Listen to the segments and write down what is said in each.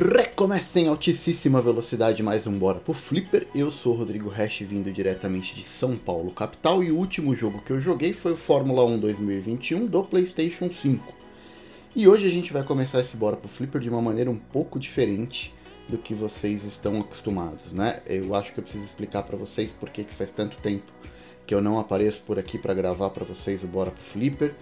Recomeça em altíssima velocidade mais um Bora pro Flipper. Eu sou o Rodrigo Hash, vindo diretamente de São Paulo, capital, e o último jogo que eu joguei foi o Fórmula 1 2021 do PlayStation 5. E hoje a gente vai começar esse Bora pro Flipper de uma maneira um pouco diferente do que vocês estão acostumados, né? Eu acho que eu preciso explicar para vocês por que faz tanto tempo que eu não apareço por aqui para gravar para vocês o Bora pro Flipper.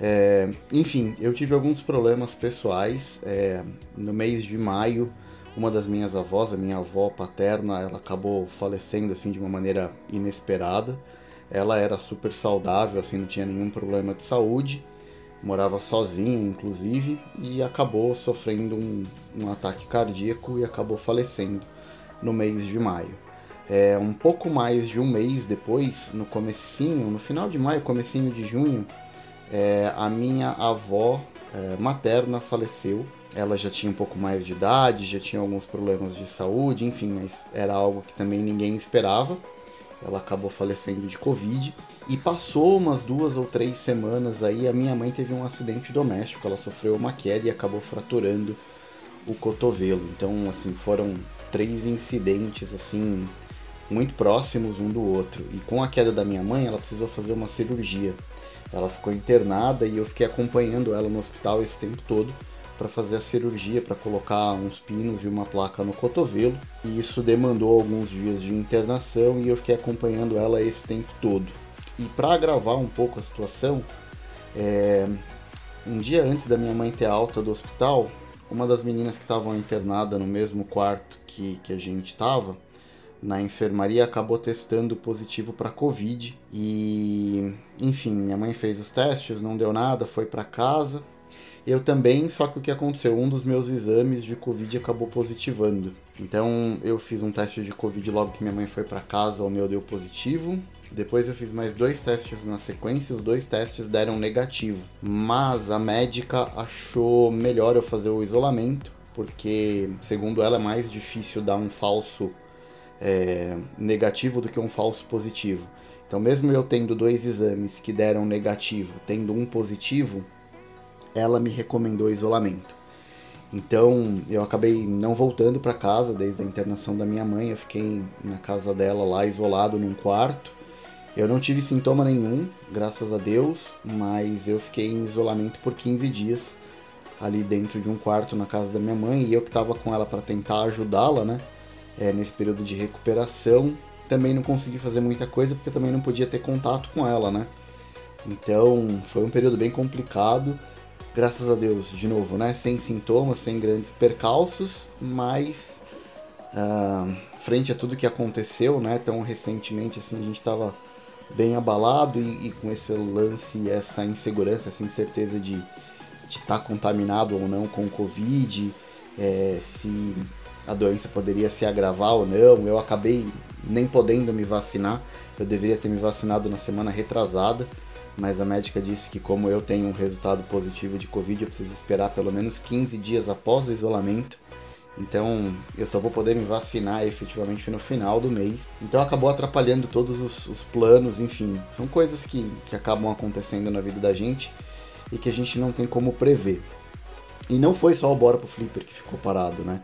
É, enfim, eu tive alguns problemas pessoais. É, no mês de maio, uma das minhas avós, a minha avó paterna, ela acabou falecendo assim de uma maneira inesperada. Ela era super saudável, assim, não tinha nenhum problema de saúde, morava sozinha, inclusive, e acabou sofrendo um, um ataque cardíaco e acabou falecendo no mês de maio. É, um pouco mais de um mês depois, no comecinho, no final de maio, comecinho de junho, é, a minha avó é, materna faleceu. Ela já tinha um pouco mais de idade, já tinha alguns problemas de saúde, enfim, mas era algo que também ninguém esperava. Ela acabou falecendo de Covid. E passou umas duas ou três semanas aí, a minha mãe teve um acidente doméstico. Ela sofreu uma queda e acabou fraturando o cotovelo. Então, assim, foram três incidentes, assim, muito próximos um do outro. E com a queda da minha mãe, ela precisou fazer uma cirurgia. Ela ficou internada e eu fiquei acompanhando ela no hospital esse tempo todo para fazer a cirurgia, para colocar uns pinos e uma placa no cotovelo. E isso demandou alguns dias de internação e eu fiquei acompanhando ela esse tempo todo. E para agravar um pouco a situação, é... um dia antes da minha mãe ter alta do hospital, uma das meninas que estavam internada no mesmo quarto que, que a gente estava, na enfermaria acabou testando positivo para Covid e, enfim, minha mãe fez os testes, não deu nada, foi para casa. Eu também, só que o que aconteceu? Um dos meus exames de Covid acabou positivando. Então eu fiz um teste de Covid logo que minha mãe foi para casa, o meu deu positivo. Depois eu fiz mais dois testes na sequência, os dois testes deram negativo. Mas a médica achou melhor eu fazer o isolamento, porque, segundo ela, é mais difícil dar um falso é, negativo do que um falso positivo. Então, mesmo eu tendo dois exames que deram negativo, tendo um positivo, ela me recomendou isolamento. Então, eu acabei não voltando para casa desde a internação da minha mãe. Eu fiquei na casa dela lá, isolado num quarto. Eu não tive sintoma nenhum, graças a Deus, mas eu fiquei em isolamento por 15 dias ali dentro de um quarto na casa da minha mãe e eu que estava com ela para tentar ajudá-la, né? É, nesse período de recuperação. Também não consegui fazer muita coisa porque também não podia ter contato com ela, né? Então foi um período bem complicado. Graças a Deus, de novo, né? Sem sintomas, sem grandes percalços, mas uh, frente a tudo que aconteceu, né? Tão recentemente, assim, a gente estava bem abalado e, e, com esse lance, essa insegurança, essa incerteza de estar tá contaminado ou não com o Covid, é, se a doença poderia se agravar ou não. Eu acabei nem podendo me vacinar. Eu deveria ter me vacinado na semana retrasada, mas a médica disse que como eu tenho um resultado positivo de Covid, eu preciso esperar pelo menos 15 dias após o isolamento. Então eu só vou poder me vacinar efetivamente no final do mês. Então acabou atrapalhando todos os, os planos, enfim. São coisas que, que acabam acontecendo na vida da gente e que a gente não tem como prever. E não foi só o Bora pro Flipper que ficou parado, né?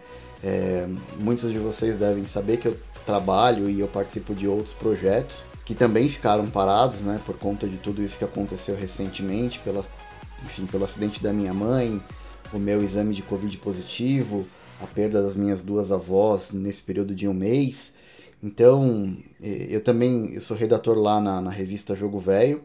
É, muitos de vocês devem saber que eu trabalho e eu participo de outros projetos que também ficaram parados, né, por conta de tudo isso que aconteceu recentemente, pela, enfim, pelo acidente da minha mãe, o meu exame de Covid positivo, a perda das minhas duas avós nesse período de um mês. Então, eu também eu sou redator lá na, na revista Jogo Velho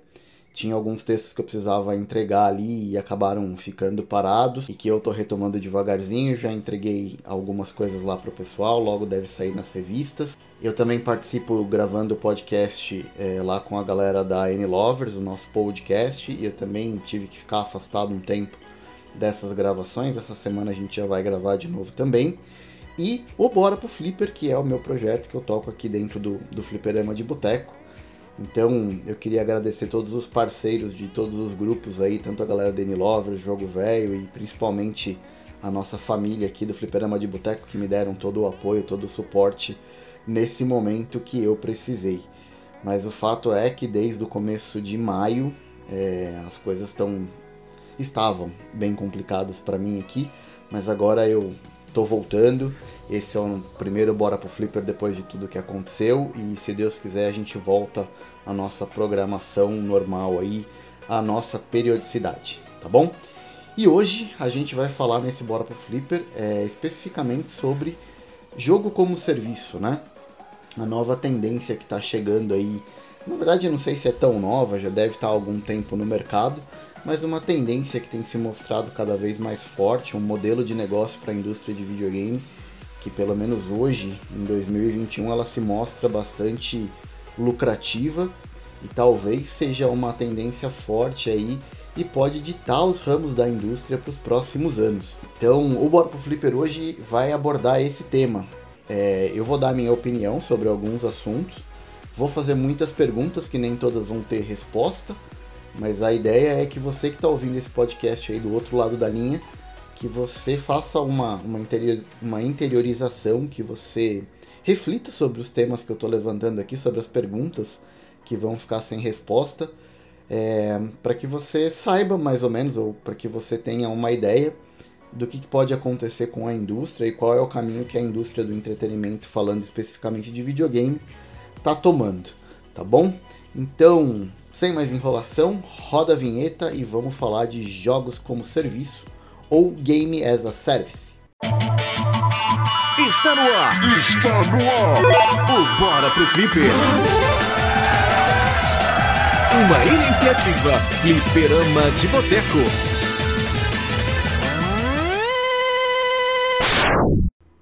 tinha alguns textos que eu precisava entregar ali e acabaram ficando parados e que eu tô retomando devagarzinho. Já entreguei algumas coisas lá pro pessoal, logo deve sair nas revistas. Eu também participo gravando o podcast é, lá com a galera da N Lovers, o nosso podcast, e eu também tive que ficar afastado um tempo dessas gravações. Essa semana a gente já vai gravar de novo também. E o Bora pro Flipper, que é o meu projeto que eu toco aqui dentro do, do Flipperama de Boteco. Então eu queria agradecer todos os parceiros de todos os grupos aí, tanto a galera da Lovers, Jogo Velho e principalmente a nossa família aqui do Fliperama de Boteco que me deram todo o apoio, todo o suporte nesse momento que eu precisei. Mas o fato é que desde o começo de maio é, as coisas estão estavam bem complicadas para mim aqui, mas agora eu tô voltando. Esse é o primeiro Bora pro Flipper depois de tudo que aconteceu. E se Deus quiser, a gente volta à nossa programação normal aí, à nossa periodicidade, tá bom? E hoje a gente vai falar nesse Bora pro Flipper é, especificamente sobre jogo como serviço, né? A nova tendência que está chegando aí. Na verdade, eu não sei se é tão nova, já deve estar há algum tempo no mercado, mas uma tendência que tem se mostrado cada vez mais forte, um modelo de negócio para a indústria de videogame que pelo menos hoje, em 2021, ela se mostra bastante lucrativa e talvez seja uma tendência forte aí e pode ditar os ramos da indústria para os próximos anos. Então, o Bora pro Flipper hoje vai abordar esse tema. É, eu vou dar minha opinião sobre alguns assuntos, vou fazer muitas perguntas que nem todas vão ter resposta, mas a ideia é que você que está ouvindo esse podcast aí do outro lado da linha que você faça uma, uma, interior, uma interiorização, que você reflita sobre os temas que eu estou levantando aqui, sobre as perguntas que vão ficar sem resposta, é, para que você saiba mais ou menos, ou para que você tenha uma ideia do que pode acontecer com a indústria e qual é o caminho que a indústria do entretenimento, falando especificamente de videogame, está tomando, tá bom? Então, sem mais enrolação, roda a vinheta e vamos falar de jogos como serviço ou Game as a Service. Está no ar! Está no ar! O Bora pro Flipper! Uma iniciativa Flipperama de Boteco.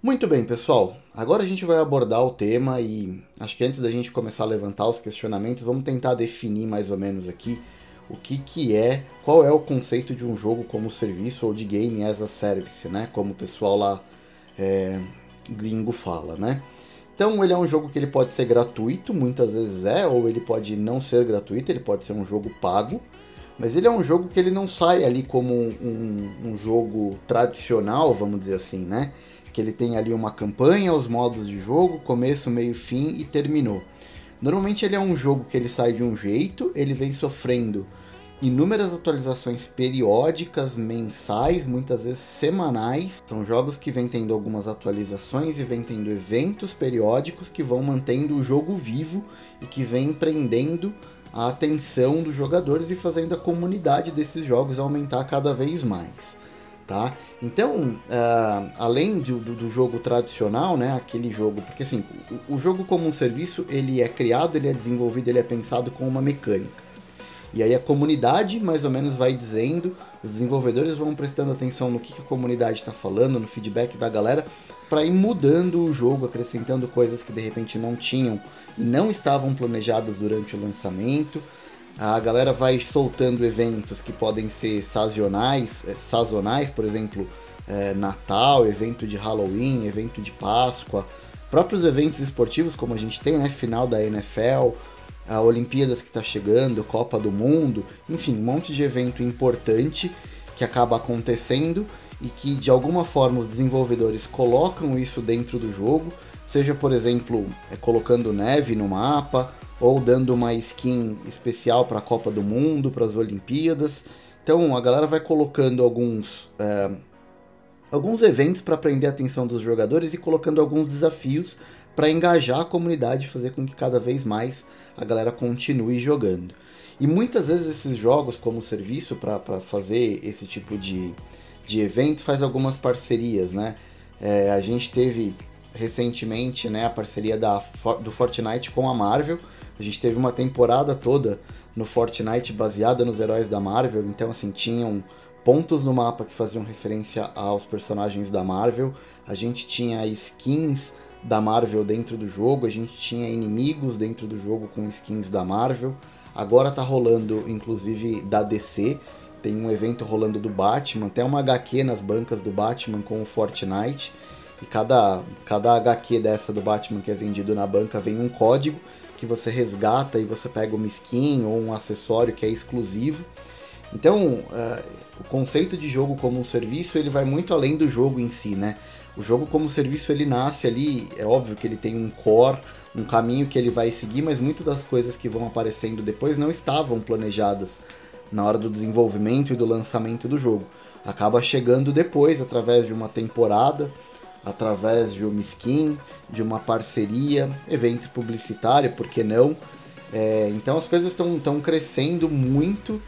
Muito bem, pessoal. Agora a gente vai abordar o tema e acho que antes da gente começar a levantar os questionamentos, vamos tentar definir mais ou menos aqui o que, que é, qual é o conceito de um jogo como serviço ou de game as a service, né? Como o pessoal lá é, gringo fala, né? Então ele é um jogo que ele pode ser gratuito, muitas vezes é, ou ele pode não ser gratuito, ele pode ser um jogo pago, mas ele é um jogo que ele não sai ali como um, um, um jogo tradicional, vamos dizer assim, né? Que ele tem ali uma campanha, os modos de jogo, começo, meio, fim e terminou. Normalmente ele é um jogo que ele sai de um jeito, ele vem sofrendo inúmeras atualizações periódicas, mensais, muitas vezes semanais. São jogos que vêm tendo algumas atualizações e vêm tendo eventos periódicos que vão mantendo o jogo vivo e que vêm prendendo a atenção dos jogadores e fazendo a comunidade desses jogos aumentar cada vez mais. Tá? Então, uh, além do, do, do, jogo tradicional, né, aquele jogo, porque assim, o, o jogo como um serviço, ele é criado, ele é desenvolvido, ele é pensado com uma mecânica. E aí a comunidade mais ou menos vai dizendo, os desenvolvedores vão prestando atenção no que, a comunidade está falando, no feedback da galera, para ir mudando o jogo, acrescentando coisas que de repente não tinham e não estavam planejadas durante o lançamento. A galera vai soltando eventos que podem ser sazonais, eh, sazonais por exemplo, é, Natal, evento de Halloween, evento de Páscoa, próprios eventos esportivos como a gente tem, né, final da NFL, a Olimpíadas que está chegando, Copa do Mundo, enfim, um monte de evento importante que acaba acontecendo e que de alguma forma os desenvolvedores colocam isso dentro do jogo, seja por exemplo é, colocando neve no mapa ou dando uma skin especial para a Copa do Mundo, para as Olimpíadas. Então a galera vai colocando alguns é, alguns eventos para prender a atenção dos jogadores e colocando alguns desafios para engajar a comunidade e fazer com que cada vez mais a galera continue jogando. E muitas vezes esses jogos como serviço para fazer esse tipo de, de evento faz algumas parcerias, né? É, a gente teve recentemente né, a parceria da, do Fortnite com a Marvel. A gente teve uma temporada toda no Fortnite baseada nos heróis da Marvel, então assim, tinham pontos no mapa que faziam referência aos personagens da Marvel. A gente tinha skins da Marvel dentro do jogo, a gente tinha inimigos dentro do jogo com skins da Marvel. Agora tá rolando, inclusive, da DC. Tem um evento rolando do Batman, até uma HQ nas bancas do Batman com o Fortnite. E cada, cada HQ dessa do Batman que é vendido na banca vem um código que você resgata e você pega uma skin ou um acessório que é exclusivo. Então, uh, o conceito de jogo como um serviço ele vai muito além do jogo em si, né? O jogo como serviço ele nasce ali, é óbvio que ele tem um core, um caminho que ele vai seguir, mas muitas das coisas que vão aparecendo depois não estavam planejadas na hora do desenvolvimento e do lançamento do jogo. Acaba chegando depois, através de uma temporada, através de uma skin, de uma parceria, evento publicitário, por que não? É, então as coisas estão crescendo muito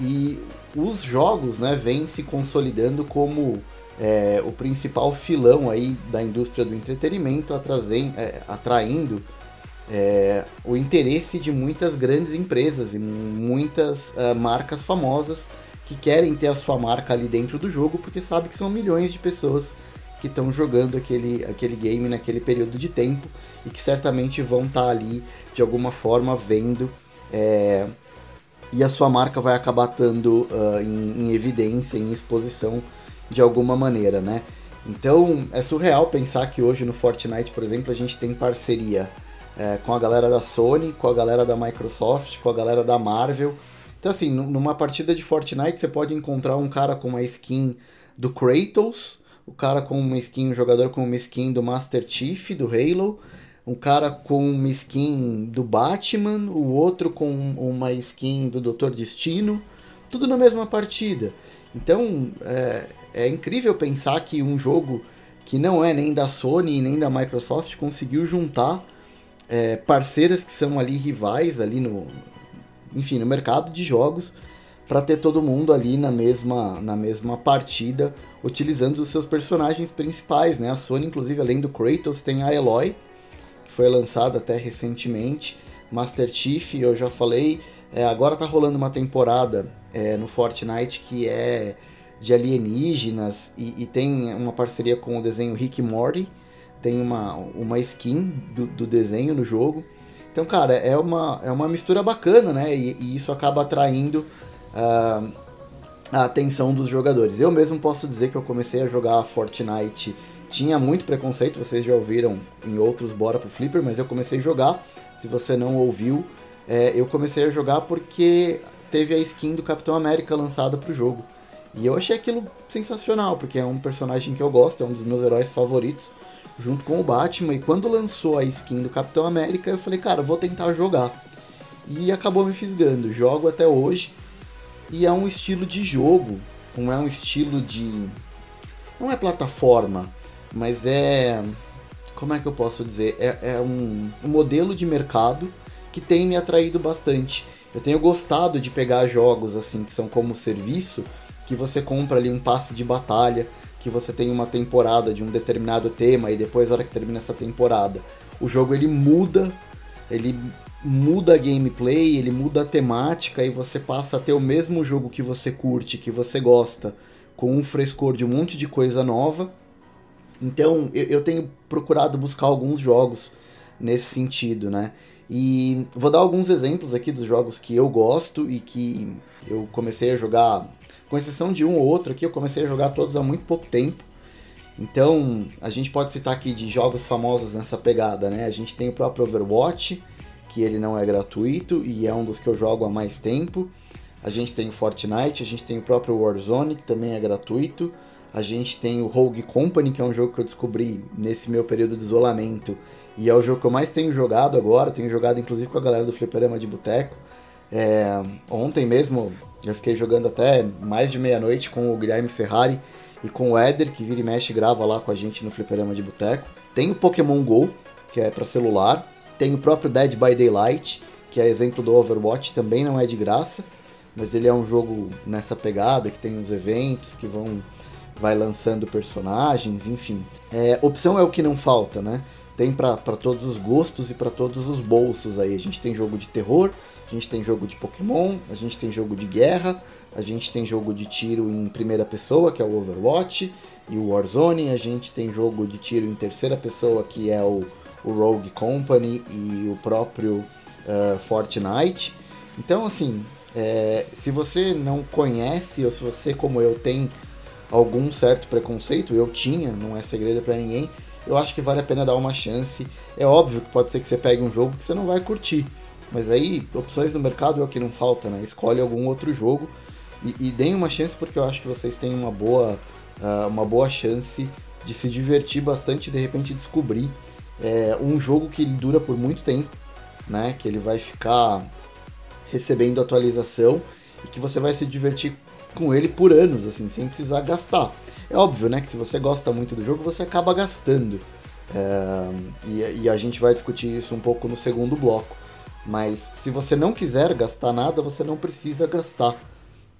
e os jogos né, vêm se consolidando como é, o principal filão aí da indústria do entretenimento, é, atraindo é, o interesse de muitas grandes empresas e muitas uh, marcas famosas que querem ter a sua marca ali dentro do jogo porque sabe que são milhões de pessoas que estão jogando aquele, aquele game naquele período de tempo e que certamente vão estar tá ali de alguma forma vendo é, e a sua marca vai acabar estando uh, em, em, evidência, em exposição de alguma maneira, né? Então é surreal pensar que hoje no Fortnite, por exemplo, a gente tem parceria é, com a galera da Sony, com a galera da Microsoft, com a galera da Marvel. Então, assim, numa partida de Fortnite você pode encontrar um cara com uma skin do Kratos, o cara com uma skin, um jogador com uma skin do Master Chief, do Halo, um cara com uma skin do Batman, o outro com uma skin do Doutor Destino, tudo na mesma partida. Então é, é incrível pensar que um jogo que não é nem da Sony nem da Microsoft conseguiu juntar é, parceiras que são ali rivais ali no, enfim, no mercado de jogos para ter todo mundo ali na mesma, na mesma partida utilizando os seus personagens principais, né? A Sony, inclusive, além do Kratos, tem a Eloy, foi lançado até recentemente. Master Chief, eu já falei. É, agora tá rolando uma temporada é, no Fortnite que é de alienígenas e, e, tem uma parceria com o desenho Rick Morty. Tem uma, uma skin do, do desenho no jogo. Então, cara, é uma, é uma mistura bacana, né? E, e isso acaba atraindo uh, a atenção dos jogadores. Eu mesmo posso dizer que eu comecei a jogar Fortnite tinha muito preconceito, vocês já ouviram em outros Bora pro Flipper, mas eu comecei a jogar. Se você não ouviu, é, eu comecei a jogar porque teve a skin do Capitão América lançada pro jogo. E eu achei aquilo sensacional, porque é um personagem que eu gosto, é um dos meus heróis favoritos, junto com o Batman. E quando lançou a skin do Capitão América, eu falei, cara, vou tentar jogar. E acabou me fisgando. Jogo até hoje. E é um estilo de jogo, não é um estilo de. Não é plataforma, mas é. Como é que eu posso dizer? É, é um, um modelo de mercado que tem me atraído bastante. Eu tenho gostado de pegar jogos assim que são como serviço, que você compra ali um passe de batalha, que você tem uma temporada de um determinado tema e depois na hora que termina essa temporada, o jogo ele muda, ele muda a gameplay, ele muda a temática e você passa a ter o mesmo jogo que você curte, que você gosta, com um frescor de um monte de coisa nova então eu, eu tenho procurado buscar alguns jogos nesse sentido, né? E vou dar alguns exemplos aqui dos jogos que eu gosto e que eu comecei a jogar, com exceção de um ou outro aqui, eu comecei a jogar todos há muito pouco tempo. Então, a gente pode citar aqui de jogos famosos nessa pegada, né? A gente tem o próprio Overwatch, que ele não é gratuito e é um dos que eu jogo há mais tempo. A gente tem o Fortnite, a gente tem o próprio Warzone, que também é gratuito. A gente tem o Rogue Company, que é um jogo que eu descobri nesse meu período de isolamento. E é o jogo que eu mais tenho jogado agora. Tenho jogado inclusive com a galera do Fliperama de Boteco. É, ontem mesmo eu fiquei jogando até mais de meia-noite com o Guilherme Ferrari e com o Éder, que vira e mexe grava lá com a gente no Fliperama de Boteco. Tem o Pokémon GO, que é para celular. Tem o próprio Dead by Daylight, que é exemplo do Overwatch, também não é de graça. Mas ele é um jogo nessa pegada, que tem uns eventos que vão vai lançando personagens, enfim. É, opção é o que não falta, né? Tem para todos os gostos e para todos os bolsos aí. A gente tem jogo de terror, a gente tem jogo de Pokémon, a gente tem jogo de guerra, a gente tem jogo de tiro em primeira pessoa, que é o Overwatch, e o Warzone, a gente tem jogo de tiro em terceira pessoa, que é o, o Rogue Company e o próprio uh, Fortnite. Então, assim, é, se você não conhece, ou se você, como eu, tem algum certo preconceito, eu tinha, não é segredo para ninguém. Eu acho que vale a pena dar uma chance. É óbvio que pode ser que você pegue um jogo que você não vai curtir, mas aí opções no mercado é o que não falta, né? Escolhe algum outro jogo e, e deem uma chance porque eu acho que vocês têm uma boa, uh, uma boa chance de se divertir bastante e de repente descobrir é, um jogo que ele dura por muito tempo, né? Que ele vai ficar recebendo atualização e que você vai se divertir com ele por anos, assim, sem precisar gastar. É óbvio, né, que se você gosta muito do jogo, você acaba gastando. É, e, e a gente vai discutir isso um pouco no segundo bloco. Mas se você não quiser gastar nada, você não precisa gastar.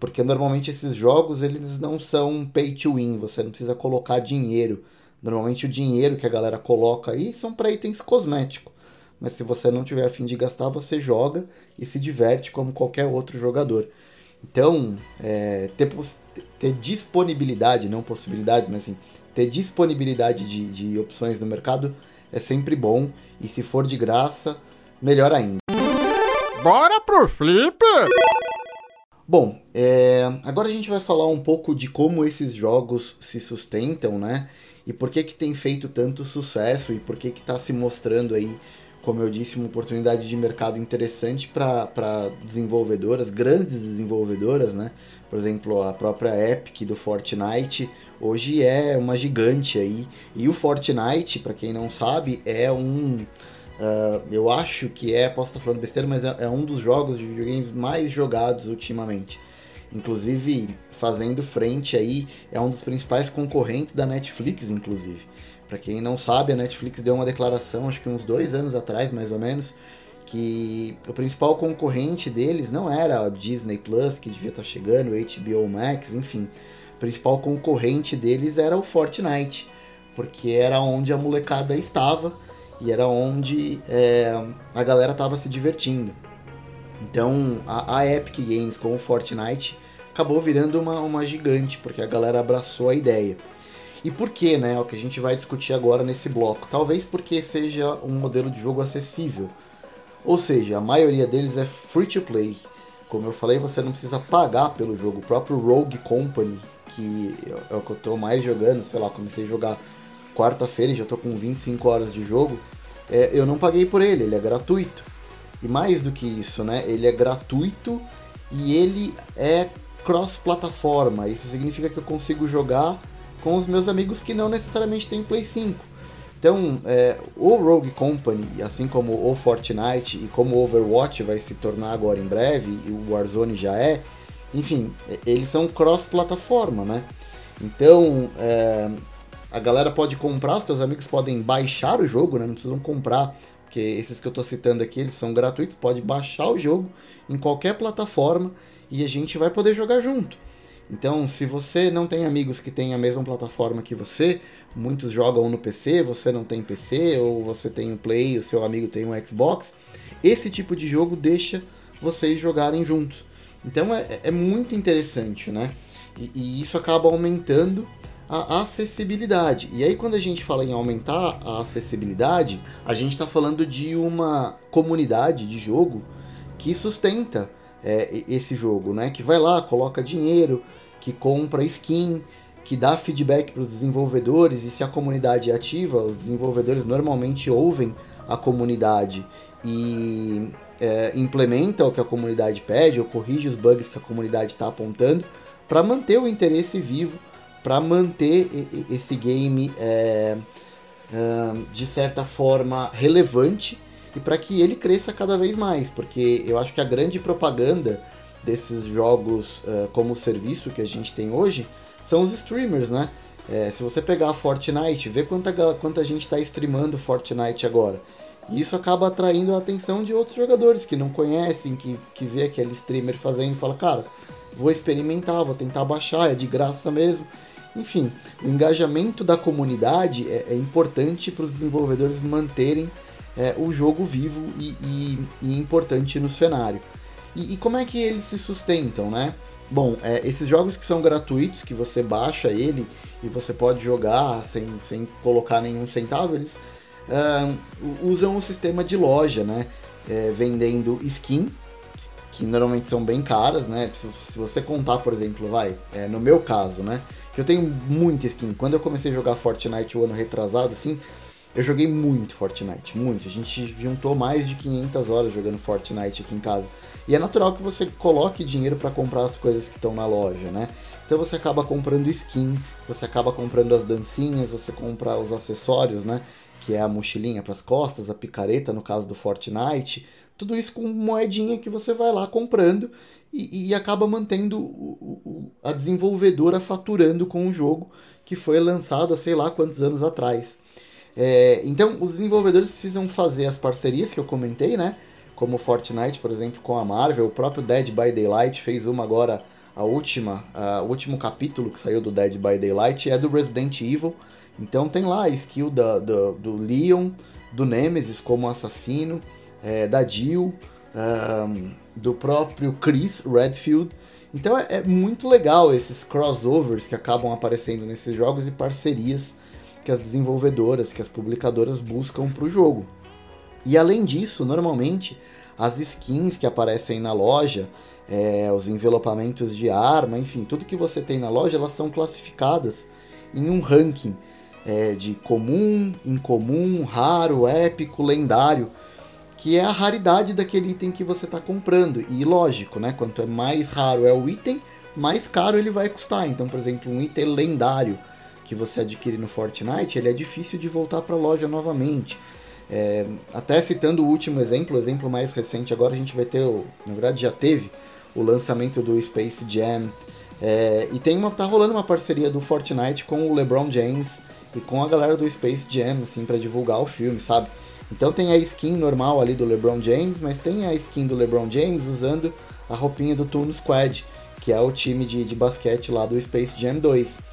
Porque normalmente esses jogos eles não são pay to win, você não precisa colocar dinheiro. Normalmente o dinheiro que a galera coloca aí são para itens cosméticos. Mas se você não tiver a fim de gastar, você joga e se diverte como qualquer outro jogador. Então, é, ter, ter, disponibilidade, não possibilidade, mas assim, ter disponibilidade de, de opções no mercado é sempre bom. E se for de graça, melhor ainda. Bora pro flip! Bom, é, agora a gente vai falar um pouco de como esses jogos se sustentam, né? E por que que tem feito tanto sucesso e por que que está se mostrando aí como eu disse, uma oportunidade de mercado interessante para desenvolvedoras, grandes desenvolvedoras, né? Por exemplo, a própria Epic do Fortnite hoje é uma gigante aí. E o Fortnite, para quem não sabe, é um. Uh, eu acho que é, posso estar falando besteira, mas é, é um dos jogos de videogames mais jogados ultimamente. Inclusive, fazendo frente aí, é um dos principais concorrentes da Netflix, inclusive. Para quem não sabe, a Netflix deu uma declaração, acho que uns dois anos atrás, mais ou menos, que o principal concorrente deles não era a Disney Plus, que devia estar tá chegando, HBO Max, enfim. O principal concorrente deles era o Fortnite, porque era onde a molecada estava e era onde é, a galera estava se divertindo. Então a, a, Epic Games com o Fortnite acabou virando uma, uma gigante, porque a galera abraçou a ideia. E por que, né? É o que a gente vai discutir agora nesse bloco. Talvez porque seja um modelo de jogo acessível. Ou seja, a maioria deles é free to play. Como eu falei, você não precisa pagar pelo jogo. O próprio Rogue Company, que é o que eu estou mais jogando, sei lá, comecei a jogar quarta-feira e já estou com 25 horas de jogo. É, eu não paguei por ele, ele é gratuito. E mais do que isso, né? Ele é gratuito e ele é cross-plataforma. Isso significa que eu consigo jogar com os meus amigos que não necessariamente têm Play 5. Então, é, o Rogue Company, assim como o Fortnite e como o Overwatch vai se tornar agora em breve, e o Warzone já é, enfim, eles são cross-plataforma, né? Então, é, a galera pode comprar, os seus amigos podem baixar o jogo, né? Não precisam comprar, porque esses que eu estou citando aqui, eles são gratuitos, pode baixar o jogo em qualquer plataforma e a gente vai poder jogar junto. Então, se você não tem amigos que têm a mesma plataforma que você, muitos jogam no PC, você não tem PC, ou você tem um Play, o seu amigo tem um Xbox, esse tipo de jogo deixa vocês jogarem juntos. Então é, é muito interessante, né? E, e, isso acaba aumentando a acessibilidade. E aí, quando a gente fala em aumentar a acessibilidade, a gente está falando de uma comunidade de jogo que sustenta é, esse jogo, né? Que vai lá, coloca dinheiro, que compra skin, que dá feedback para os desenvolvedores e se a comunidade é ativa, os desenvolvedores normalmente ouvem a comunidade e é, implementa o que a comunidade pede ou corrige os bugs que a comunidade está apontando para manter o interesse vivo, para manter esse game é, de certa forma relevante e para que ele cresça cada vez mais, porque eu acho que a grande propaganda desses jogos uh, como serviço que a gente tem hoje são os streamers, né? É, se você pegar a Fortnite, vê quanta, quanta gente está streamando Fortnite agora. E isso acaba atraindo a atenção de outros jogadores que não conhecem, que, que vê aquele streamer fazendo e fala, cara, vou experimentar, vou tentar baixar, é de graça mesmo. Enfim, o engajamento da comunidade é, é importante para os desenvolvedores manterem é, o jogo vivo e, e, e importante no cenário. E, e, como é que eles se sustentam, né? Bom, é, esses jogos que são gratuitos, que você baixa ele e você pode jogar sem, sem colocar nenhum centavo, eles uh, usam o sistema de loja, né? É, vendendo skin, que normalmente são bem caras, né? Se, se você contar, por exemplo, vai, é, no meu caso, né? Que eu tenho muita skin. Quando eu comecei a jogar Fortnite o ano retrasado, assim, eu joguei muito Fortnite, muito. A gente juntou mais de 500 horas jogando Fortnite aqui em casa. E é natural que você coloque dinheiro para comprar as coisas que estão na loja, né? Então você acaba comprando skin, você acaba comprando as dancinhas, você compra os acessórios, né? Que é a mochilinha para as costas, a picareta no caso do Fortnite. tudo isso com moedinha que você vai lá comprando e, e acaba mantendo o, o, a desenvolvedora faturando com o jogo que foi lançado há sei lá quantos anos atrás. É, então, os desenvolvedores precisam fazer as parcerias que eu comentei, né? Como Fortnite, por exemplo, com a Marvel, o próprio Dead by Daylight fez uma agora, a última, a, o último capítulo que saiu do Dead by Daylight é do Resident Evil. Então tem lá a skill da, do, do Leon, do Nemesis como assassino, é, da Jill, um, do próprio Chris Redfield. Então é, é, muito legal esses crossovers que acabam aparecendo nesses jogos e parcerias que as desenvolvedoras, que as publicadoras buscam para o jogo. E além disso, normalmente as skins que aparecem na loja, é, os envelopamentos de arma, enfim, tudo que você tem na loja, elas são classificadas em um ranking é, de comum, incomum, raro, épico, lendário, que é a raridade daquele item que você está comprando. E lógico, né? Quanto é mais raro é o item, mais caro ele vai custar. Então, por exemplo, um item lendário que você adquire no Fortnite, ele é difícil de voltar para a loja novamente. É, até citando o último exemplo, o exemplo mais recente agora, a gente vai ter, o, na verdade já teve, o lançamento do Space Jam. É, e tem uma, tá rolando uma parceria do Fortnite com o LeBron James e com a galera do Space Jam, assim, para divulgar o filme, sabe? Então tem a skin normal ali do LeBron James, mas tem a skin do LeBron James usando a roupinha do Toon Squad, que é o time de, de basquete lá do Space Jam 2.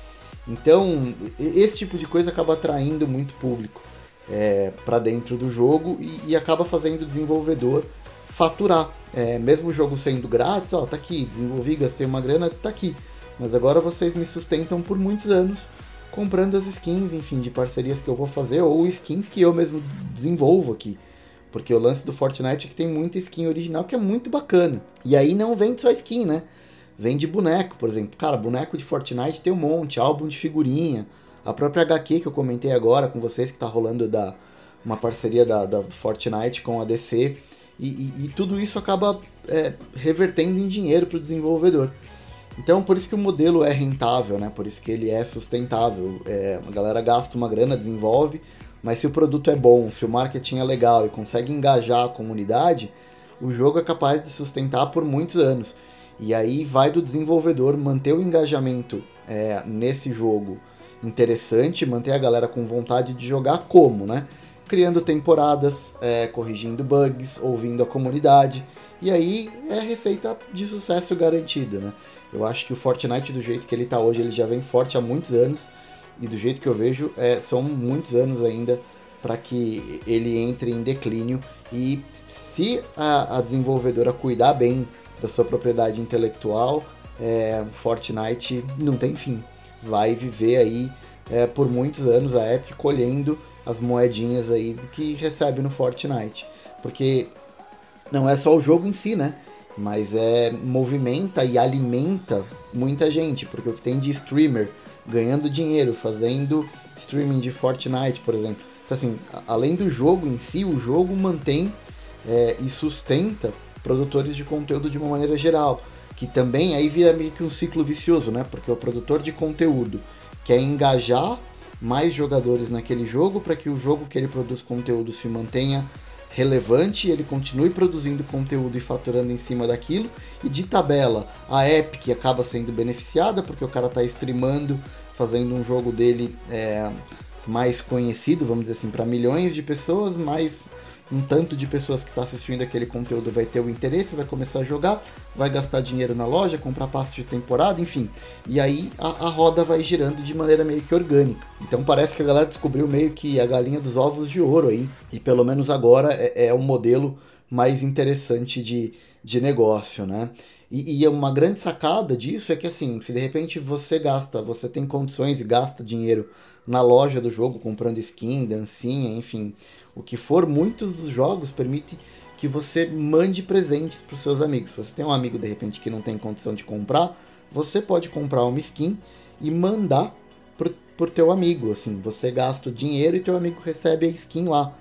Então, esse tipo de coisa acaba atraindo muito público é, para dentro do jogo e, e, acaba fazendo o desenvolvedor faturar. É, mesmo o jogo sendo grátis, ó, tá aqui, desenvolvi, gastei uma grana, tá aqui. Mas agora vocês me sustentam por muitos anos comprando as skins, enfim, de parcerias que eu vou fazer ou skins que eu mesmo desenvolvo aqui. Porque o lance do Fortnite é que tem muita skin original que é muito bacana. E aí não vende só skin, né? Vende boneco, por exemplo. Cara, boneco de Fortnite tem um monte, álbum de figurinha, a própria HQ que eu comentei agora com vocês, que está rolando da, uma parceria da, da Fortnite com a DC. E, e, e tudo isso acaba é, revertendo em dinheiro para o desenvolvedor. Então, por isso que o modelo é rentável, né? Por isso que ele é sustentável. É, a galera gasta uma grana, desenvolve, mas se o produto é bom, se o marketing é legal e consegue engajar a comunidade, o jogo é capaz de sustentar por muitos anos. E aí vai do desenvolvedor manter o engajamento é, nesse jogo interessante, manter a galera com vontade de jogar como, né? Criando temporadas, é, corrigindo bugs, ouvindo a comunidade. E aí é receita de sucesso garantida, né? Eu acho que o Fortnite, do jeito que ele está hoje, ele já vem forte há muitos anos. E do jeito que eu vejo, é, são muitos anos ainda para que ele entre em declínio. E se a, a, desenvolvedora cuidar bem da sua propriedade intelectual, é, Fortnite não tem fim vai viver aí é, por muitos anos a Epic colhendo as moedinhas aí que recebe no Fortnite. Porque não é só o jogo em si, né? Mas é movimenta e alimenta muita gente, porque o que tem de streamer ganhando dinheiro, fazendo streaming de Fortnite, por exemplo. Então, assim, além do jogo em si, o jogo mantém é, e sustenta produtores de conteúdo de uma maneira geral que também aí vira meio que um ciclo vicioso, né? Porque o produtor de conteúdo quer engajar mais jogadores naquele jogo para que o jogo que ele produz conteúdo se mantenha relevante e ele continue produzindo conteúdo e faturando em cima daquilo. E de tabela, a Epic acaba sendo beneficiada porque o cara está streamando, fazendo um jogo dele é, mais conhecido, vamos dizer assim, para milhões de pessoas, mais um tanto de pessoas que está assistindo aquele conteúdo vai ter o interesse, vai começar a jogar, vai gastar dinheiro na loja, comprar passe de temporada, enfim. E aí a, a, roda vai girando de maneira meio que orgânica. Então parece que a galera descobriu meio que a galinha dos ovos de ouro aí. E pelo menos agora é, é o modelo mais interessante de, de negócio, né? E, e uma grande sacada disso é que assim, se de repente você gasta, você tem condições e gasta dinheiro na loja do jogo, comprando skin, dancinha, enfim, o que for, muitos dos jogos permite que você mande presentes para os seus amigos. Se você tem um amigo de repente que não tem condição de comprar, você pode comprar uma skin e mandar pro, pro teu amigo. Assim, você gasta o dinheiro e teu amigo recebe a skin lá,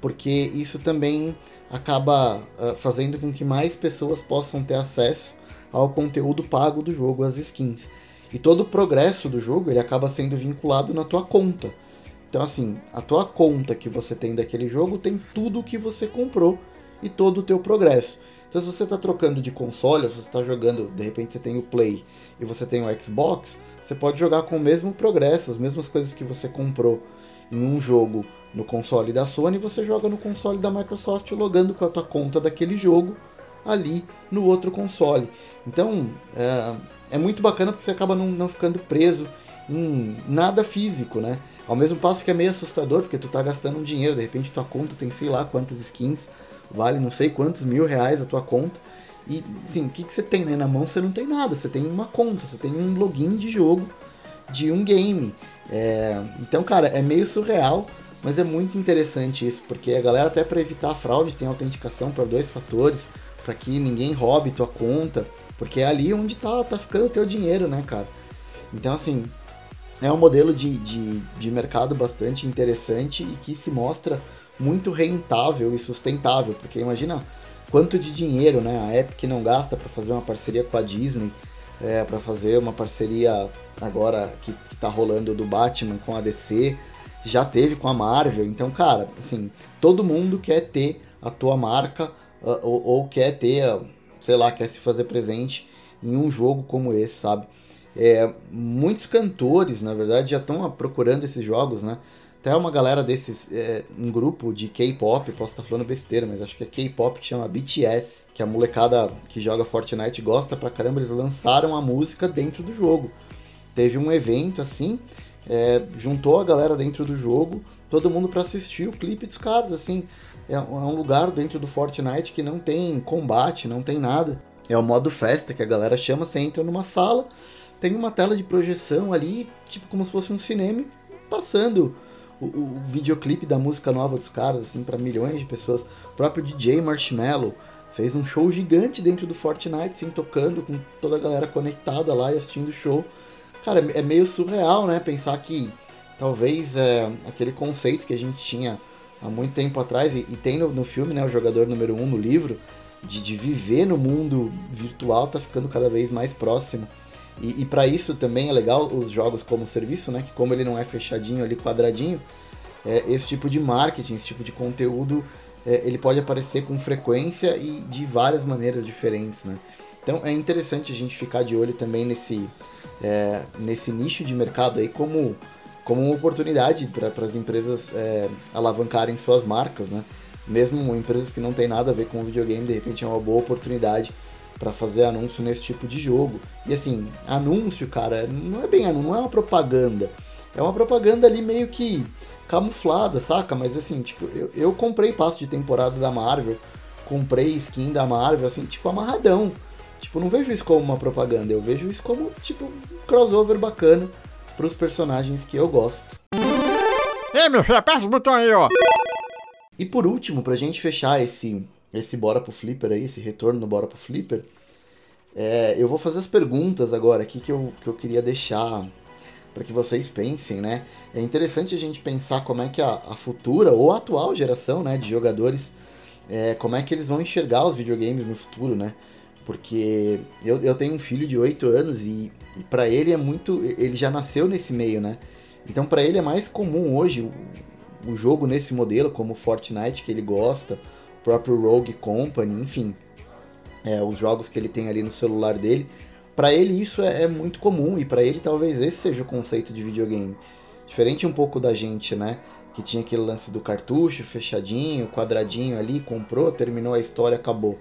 porque isso também acaba uh, fazendo com que mais pessoas possam ter acesso ao conteúdo pago do jogo, as skins. E todo o progresso do jogo ele acaba sendo vinculado na tua conta. Então, assim, a tua conta que você tem daquele jogo tem tudo que você comprou e todo o teu progresso. Então se você está trocando de console, se você está jogando, de repente você tem o Play e você tem o Xbox, você pode jogar com o mesmo progresso, as mesmas coisas que você comprou em um jogo no console da Sony, você joga no console da Microsoft logando com a tua conta daquele jogo ali no outro console. Então é, é muito bacana porque você acaba não, não ficando preso em nada físico, né? Ao mesmo passo que é meio assustador, porque tu tá gastando um dinheiro, de repente tua conta tem sei lá quantas skins, vale não sei quantos mil reais a tua conta. E, sim, o que, que você tem, né? Na mão você não tem nada, você tem uma conta, você tem um login de jogo de um game. É... Então, cara, é meio surreal, mas é muito interessante isso, porque a galera, até para evitar fraude, tem autenticação para dois fatores, para que ninguém roube tua conta, porque é ali onde tá, tá ficando o teu dinheiro, né, cara? Então, assim, é um modelo de, de, de mercado bastante interessante e que se mostra muito rentável e sustentável, porque imagina quanto de dinheiro né, a Epic não gasta para fazer uma parceria com a Disney, é, para fazer uma parceria agora que, está rolando do Batman com a DC, já teve com a Marvel, então, cara, assim, todo mundo quer ter a tua marca ou, ou quer ter, sei lá, quer se fazer presente em um jogo como esse, sabe? É, muitos cantores, na verdade, já estão procurando esses jogos, né? Até uma galera desses, é, um grupo de K-pop, posso estar falando besteira, mas acho que é K-pop que chama BTS, que a molecada que joga Fortnite gosta pra caramba, eles lançaram a música dentro do jogo. Teve um evento assim, é, juntou a galera dentro do jogo, todo mundo para assistir o clipe dos caras, assim. É, é um lugar dentro do Fortnite que não tem combate, não tem nada. É o modo festa que a galera chama, você entra numa sala, tem uma tela de projeção ali, tipo como se fosse um cinema, passando o, o videoclipe da música nova dos caras, assim, para milhões de pessoas. O próprio DJ Marshmello fez um show gigante dentro do Fortnite, assim, tocando com toda a galera conectada lá e assistindo o show. Cara, é meio surreal, né? Pensar que talvez é, aquele conceito que a gente tinha há muito tempo atrás, e, e tem no, no, filme, né, o jogador número um no livro, de, de viver no mundo virtual, tá ficando cada vez mais próximo. E, e para isso também é legal os jogos como serviço, né? Que como ele não é fechadinho ali, quadradinho, é, esse tipo de marketing, esse tipo de conteúdo, é, ele pode aparecer com frequência e de várias maneiras diferentes, né? Então é interessante a gente ficar de olho também nesse, é, nesse nicho de mercado aí como, como uma oportunidade para as empresas é, alavancarem suas marcas, né? Mesmo empresas que não tem nada a ver com videogame, de repente é uma boa oportunidade para fazer anúncio nesse tipo de jogo. E assim, anúncio, cara, não é bem anúncio, não é uma propaganda. É uma propaganda ali meio que camuflada, saca? Mas assim, tipo, eu, eu comprei passo de temporada da Marvel, comprei skin da Marvel, assim, tipo, amarradão. Tipo, não vejo isso como uma propaganda, eu vejo isso como, tipo, um crossover bacana pros personagens que eu gosto. Ei, meu filho, aperta o botão aí, ó. E por último, pra gente fechar esse esse Bora pro Flipper aí, esse retorno no Bora pro Flipper, é, eu vou fazer as perguntas agora aqui que eu, que eu queria deixar para que vocês pensem, né? É interessante a gente pensar como é que a, a futura ou a atual geração né, de jogadores, é, como é que eles vão enxergar os videogames no futuro, né? Porque eu, eu tenho um filho de 8 anos e, e para ele é muito. Ele já nasceu nesse meio, né? Então para ele é mais comum hoje o, o jogo nesse modelo, como Fortnite, que ele gosta, próprio Rogue Company, enfim, é, os jogos que ele tem ali no celular dele. Para ele isso é, é, muito comum e para ele talvez esse seja o conceito de videogame. Diferente um pouco da gente, né? Que tinha aquele lance do cartucho fechadinho, quadradinho ali, comprou, terminou a história, acabou.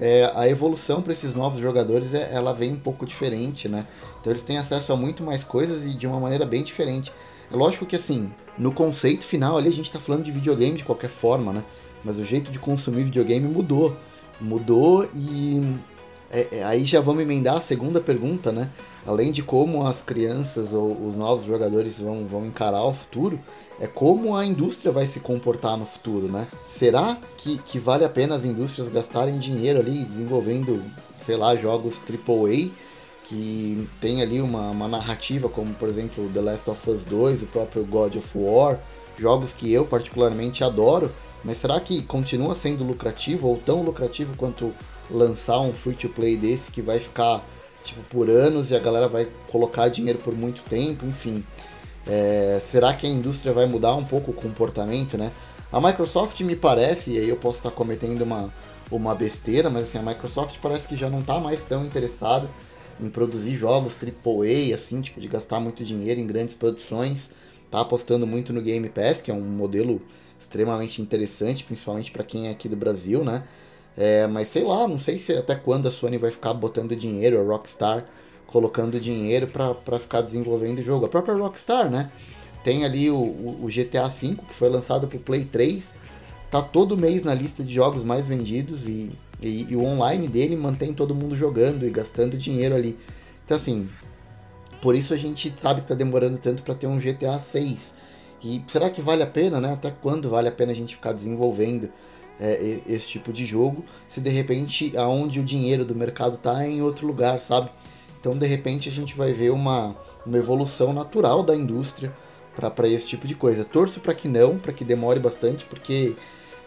É, a evolução para esses novos jogadores é, ela vem um pouco diferente, né? Então eles têm acesso a muito mais coisas e de uma maneira bem diferente. É lógico que assim, no conceito final ali a gente está falando de videogame de qualquer forma, né? Mas o jeito de consumir videogame mudou. Mudou e é, é, aí já vamos emendar a segunda pergunta, né? Além de como as crianças ou os novos jogadores vão, vão encarar o futuro, é como a indústria vai se comportar no futuro, né? Será que, que vale a pena as indústrias gastarem dinheiro ali desenvolvendo, sei lá, jogos AAA que tem ali uma, uma narrativa, como por exemplo The Last of Us 2, o próprio God of War, jogos que eu particularmente adoro, mas será que continua sendo lucrativo ou tão lucrativo quanto lançar um free to play desse que vai ficar tipo por anos e a galera vai colocar dinheiro por muito tempo, enfim. É, será que a indústria vai mudar um pouco o comportamento, né? A Microsoft me parece, e aí eu posso estar cometendo uma, uma besteira, mas assim, a Microsoft parece que já não está mais tão interessada em produzir jogos AAA, assim, tipo, de gastar muito dinheiro em grandes produções. Tá apostando muito no Game Pass, que é um modelo extremamente interessante, principalmente para quem é aqui do Brasil, né? É, mas sei lá, não sei se até quando a Sony vai ficar botando dinheiro, a Rockstar colocando dinheiro para ficar desenvolvendo o jogo. A própria Rockstar, né? Tem ali o, o, GTA V, que foi lançado para o Play 3, tá todo mês na lista de jogos mais vendidos e, e, e, o online dele mantém todo mundo jogando e gastando dinheiro ali. Então assim, por isso a gente sabe que tá demorando tanto para ter um GTA 6. E será que vale a pena, né? Até quando vale a pena a gente ficar desenvolvendo é, esse tipo de jogo, se de repente aonde o dinheiro do mercado tá é em outro lugar, sabe? Então de repente a gente vai ver uma, uma evolução natural da indústria para esse tipo de coisa. Torço para que não, para que demore bastante, porque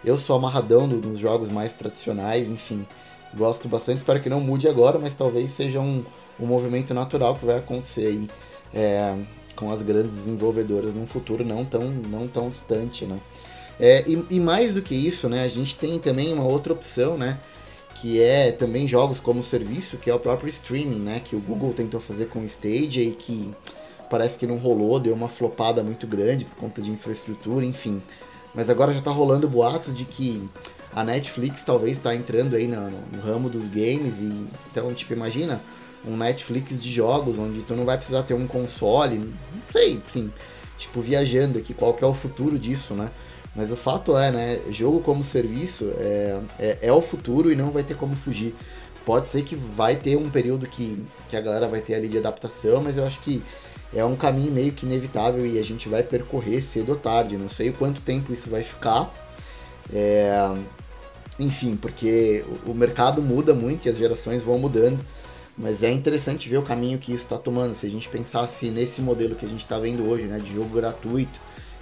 eu sou amarradão nos jogos mais tradicionais, enfim. Gosto bastante, espero que não mude agora, mas talvez seja um, um movimento natural que vai acontecer aí é, com as grandes desenvolvedoras num futuro não tão, não tão distante, né? É, e, e, mais do que isso, né, a gente tem também uma outra opção, né, que é também jogos como serviço, que é o próprio streaming, né, que o Google tentou fazer com o Stage e que parece que não rolou, deu uma flopada muito grande por conta de infraestrutura, enfim. Mas agora já está rolando boatos de que a Netflix talvez está entrando aí no, no, ramo dos games e então tipo imagina um Netflix de jogos onde tu não vai precisar ter um console, não sei, sim, tipo viajando aqui qual que é o futuro disso, né? Mas o fato é, né, jogo como serviço é, é, é o futuro e não vai ter como fugir. Pode ser que vai ter um período que, que a galera vai ter ali de adaptação, mas eu acho que é um caminho meio que inevitável e a gente vai percorrer cedo ou tarde. Não sei quanto tempo isso vai ficar. É... Enfim, porque o mercado muda muito e as gerações vão mudando. Mas é interessante ver o caminho que isso está tomando. Se a gente pensasse nesse modelo que a gente está vendo hoje, né, de jogo gratuito,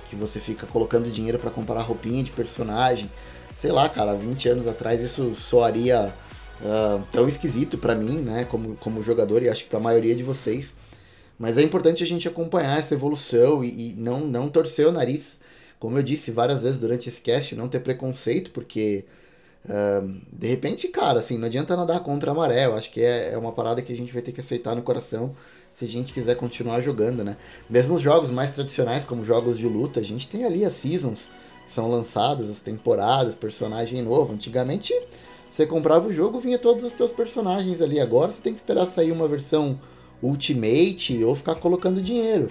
que você fica colocando dinheiro para comprar roupinha de personagem, sei lá, cara, 20 anos atrás isso soaria uh, tão esquisito para mim, né, como, como jogador e acho que para a maioria de vocês. Mas é importante a gente acompanhar essa evolução e, e, não, não torcer o nariz. Como eu disse várias vezes durante esse cast, não ter preconceito, porque de repente, cara, assim, não adianta nadar contra a maré. Eu acho que é, é uma parada que a gente vai ter que aceitar no coração se a gente quiser continuar jogando, né? Mesmo os jogos mais tradicionais, como jogos de luta, a gente tem ali as seasons, são lançadas, as temporadas, personagem novo. Antigamente, você comprava o jogo, vinha todos os teus personagens ali. Agora você tem que esperar sair uma versão Ultimate ou ficar colocando dinheiro.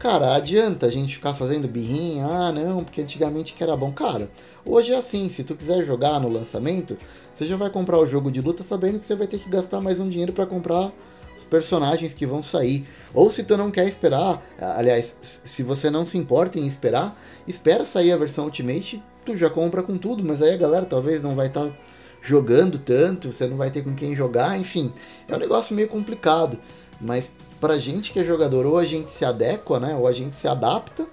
Cara, adianta a gente ficar fazendo birrinha, ah não, porque antigamente que era bom. Cara, hoje é assim, se tu quiser jogar no lançamento, você já vai comprar o jogo de luta sabendo que você vai ter que gastar mais um dinheiro para comprar os personagens que vão sair. Ou se tu não quer esperar, aliás, se você não se importa em esperar, espera sair a versão Ultimate, tu já compra com tudo, mas aí a galera talvez não vai estar tá jogando tanto, você não vai ter com quem jogar, enfim, é um negócio meio complicado. Mas pra gente que é jogador, ou a gente se adequa, né? Ou a gente se adapta,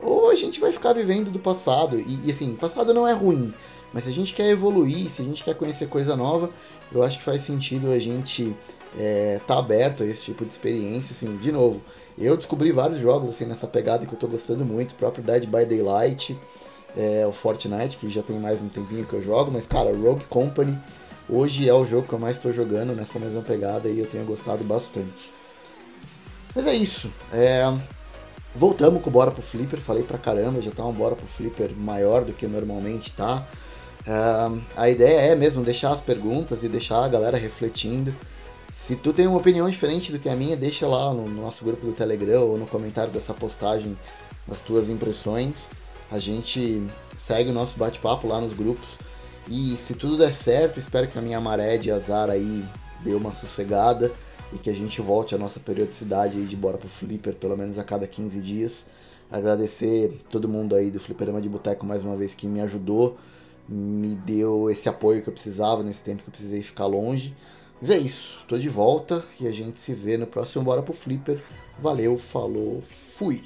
ou a gente vai ficar vivendo do passado. E, e assim, passado não é ruim. Mas se a gente quer evoluir, se a gente quer conhecer coisa nova, eu acho que faz sentido a gente é, tá aberto a esse tipo de experiência, assim, de novo. Eu descobri vários jogos assim nessa pegada que eu tô gostando muito, o próprio Dead by Daylight, é, o Fortnite, que já tem mais um tempinho que eu jogo, mas cara, Rogue Company Hoje é o jogo que eu mais estou jogando nessa mesma pegada e eu tenho gostado bastante. Mas é isso. É... Voltamos com o Bora pro Flipper. Falei pra caramba, já tá um Bora pro Flipper maior do que normalmente tá. É... A ideia é mesmo deixar as perguntas e deixar a galera refletindo. Se tu tem uma opinião diferente do que a minha, deixa lá no nosso grupo do Telegram ou no comentário dessa postagem as tuas impressões. A gente segue o nosso bate-papo lá nos grupos. E se tudo der certo, espero que a minha maré de azar aí dê uma sossegada e que a gente volte à nossa periodicidade de bora pro Flipper, pelo menos a cada 15 dias. Agradecer todo mundo aí do Flipperama de Boteco mais uma vez que me ajudou, me deu esse apoio que eu precisava nesse tempo que eu precisei ficar longe. Mas é isso, tô de volta e a gente se vê no próximo Bora pro Flipper. Valeu, falou, fui!